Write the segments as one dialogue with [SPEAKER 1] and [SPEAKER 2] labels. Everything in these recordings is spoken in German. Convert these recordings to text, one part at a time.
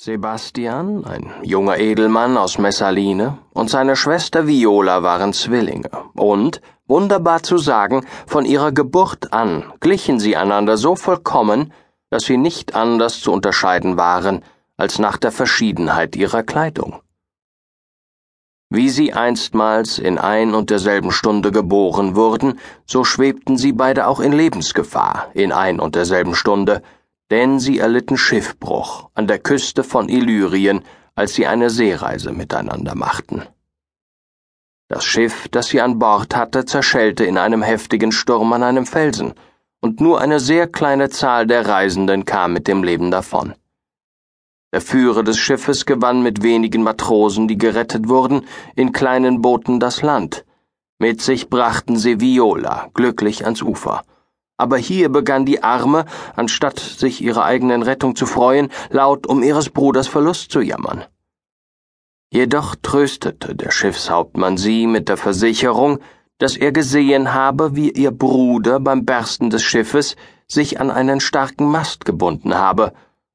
[SPEAKER 1] Sebastian, ein junger Edelmann aus Messaline, und seine Schwester Viola waren Zwillinge, und, wunderbar zu sagen, von ihrer Geburt an glichen sie einander so vollkommen, dass sie nicht anders zu unterscheiden waren als nach der Verschiedenheit ihrer Kleidung. Wie sie einstmals in ein und derselben Stunde geboren wurden, so schwebten sie beide auch in Lebensgefahr in ein und derselben Stunde, denn sie erlitten Schiffbruch an der Küste von Illyrien, als sie eine Seereise miteinander machten. Das Schiff, das sie an Bord hatte, zerschellte in einem heftigen Sturm an einem Felsen, und nur eine sehr kleine Zahl der Reisenden kam mit dem Leben davon. Der Führer des Schiffes gewann mit wenigen Matrosen, die gerettet wurden, in kleinen Booten das Land. Mit sich brachten sie Viola glücklich ans Ufer aber hier begann die Arme, anstatt sich ihrer eigenen Rettung zu freuen, laut um ihres Bruders Verlust zu jammern. Jedoch tröstete der Schiffshauptmann sie mit der Versicherung, dass er gesehen habe, wie ihr Bruder beim Bersten des Schiffes sich an einen starken Mast gebunden habe,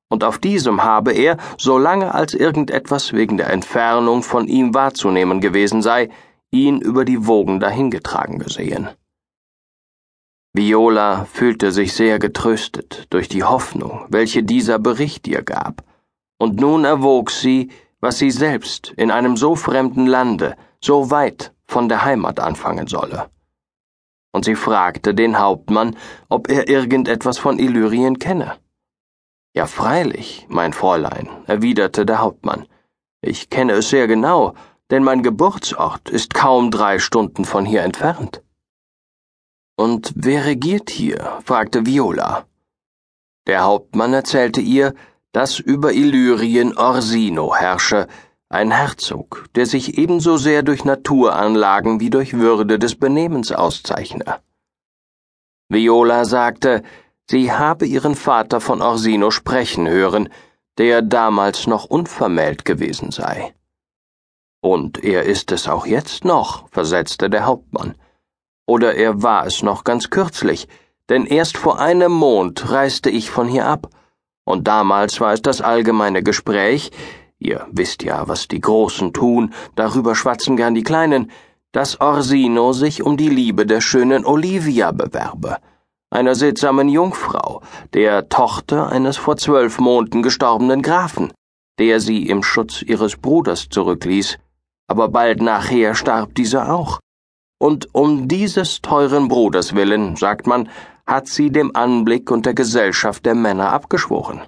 [SPEAKER 1] und auf diesem habe er, solange als irgendetwas wegen der Entfernung von ihm wahrzunehmen gewesen sei, ihn über die Wogen dahingetragen gesehen. Viola fühlte sich sehr getröstet durch die Hoffnung, welche dieser Bericht ihr gab, und nun erwog sie, was sie selbst in einem so fremden Lande, so weit von der Heimat anfangen solle. Und sie fragte den Hauptmann, ob er irgendetwas von Illyrien kenne. Ja, freilich, mein Fräulein, erwiderte der Hauptmann. Ich kenne es sehr genau, denn mein Geburtsort ist kaum drei Stunden von hier entfernt. Und wer regiert hier? fragte Viola. Der Hauptmann erzählte ihr, dass über Illyrien Orsino herrsche, ein Herzog, der sich ebenso sehr durch Naturanlagen wie durch Würde des Benehmens auszeichne. Viola sagte, sie habe ihren Vater von Orsino sprechen hören, der damals noch unvermählt gewesen sei. Und er ist es auch jetzt noch, versetzte der Hauptmann. Oder er war es noch ganz kürzlich, denn erst vor einem Mond reiste ich von hier ab, und damals war es das allgemeine Gespräch, ihr wisst ja, was die Großen tun, darüber schwatzen gern die Kleinen, dass Orsino sich um die Liebe der schönen Olivia bewerbe, einer seltsamen Jungfrau, der Tochter eines vor zwölf Monden gestorbenen Grafen, der sie im Schutz ihres Bruders zurückließ, aber bald nachher starb dieser auch und um dieses teuren Bruders willen, sagt man, hat sie dem Anblick und der Gesellschaft der Männer abgeschworen.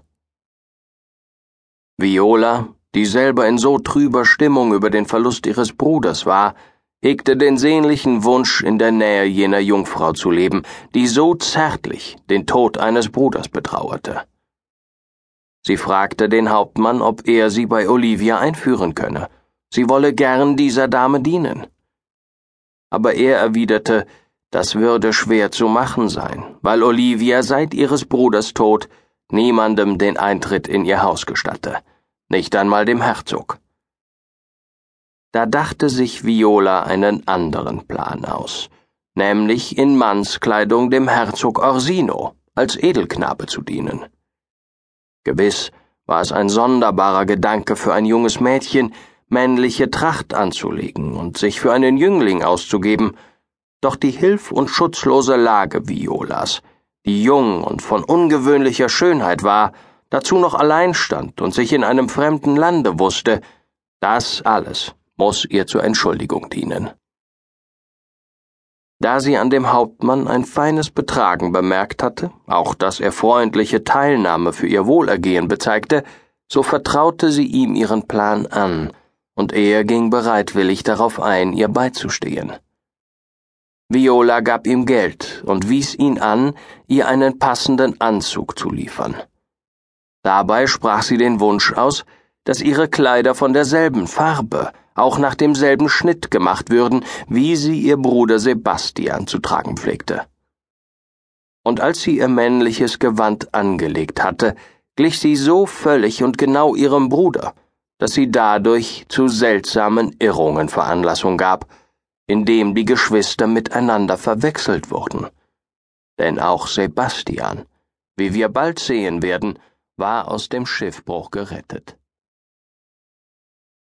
[SPEAKER 1] Viola, die selber in so trüber Stimmung über den Verlust ihres Bruders war, hegte den sehnlichen Wunsch, in der Nähe jener Jungfrau zu leben, die so zärtlich den Tod eines Bruders betrauerte. Sie fragte den Hauptmann, ob er sie bei Olivia einführen könne. Sie wolle gern dieser Dame dienen aber er erwiderte, das würde schwer zu machen sein, weil Olivia seit ihres Bruders Tod niemandem den Eintritt in ihr Haus gestatte, nicht einmal dem Herzog. Da dachte sich Viola einen anderen Plan aus, nämlich in Mannskleidung dem Herzog Orsino als Edelknabe zu dienen. Gewiss war es ein sonderbarer Gedanke für ein junges Mädchen, männliche Tracht anzulegen und sich für einen Jüngling auszugeben, doch die hilf- und schutzlose Lage Violas, die jung und von ungewöhnlicher Schönheit war, dazu noch allein stand und sich in einem fremden Lande wusste, das alles muss ihr zur Entschuldigung dienen. Da sie an dem Hauptmann ein feines Betragen bemerkt hatte, auch dass er freundliche Teilnahme für ihr Wohlergehen bezeigte, so vertraute sie ihm ihren Plan an, und er ging bereitwillig darauf ein, ihr beizustehen. Viola gab ihm Geld und wies ihn an, ihr einen passenden Anzug zu liefern. Dabei sprach sie den Wunsch aus, dass ihre Kleider von derselben Farbe, auch nach demselben Schnitt gemacht würden, wie sie ihr Bruder Sebastian zu tragen pflegte. Und als sie ihr männliches Gewand angelegt hatte, glich sie so völlig und genau ihrem Bruder, dass sie dadurch zu seltsamen Irrungen Veranlassung gab, indem die Geschwister miteinander verwechselt wurden. Denn auch Sebastian, wie wir bald sehen werden, war aus dem Schiffbruch gerettet.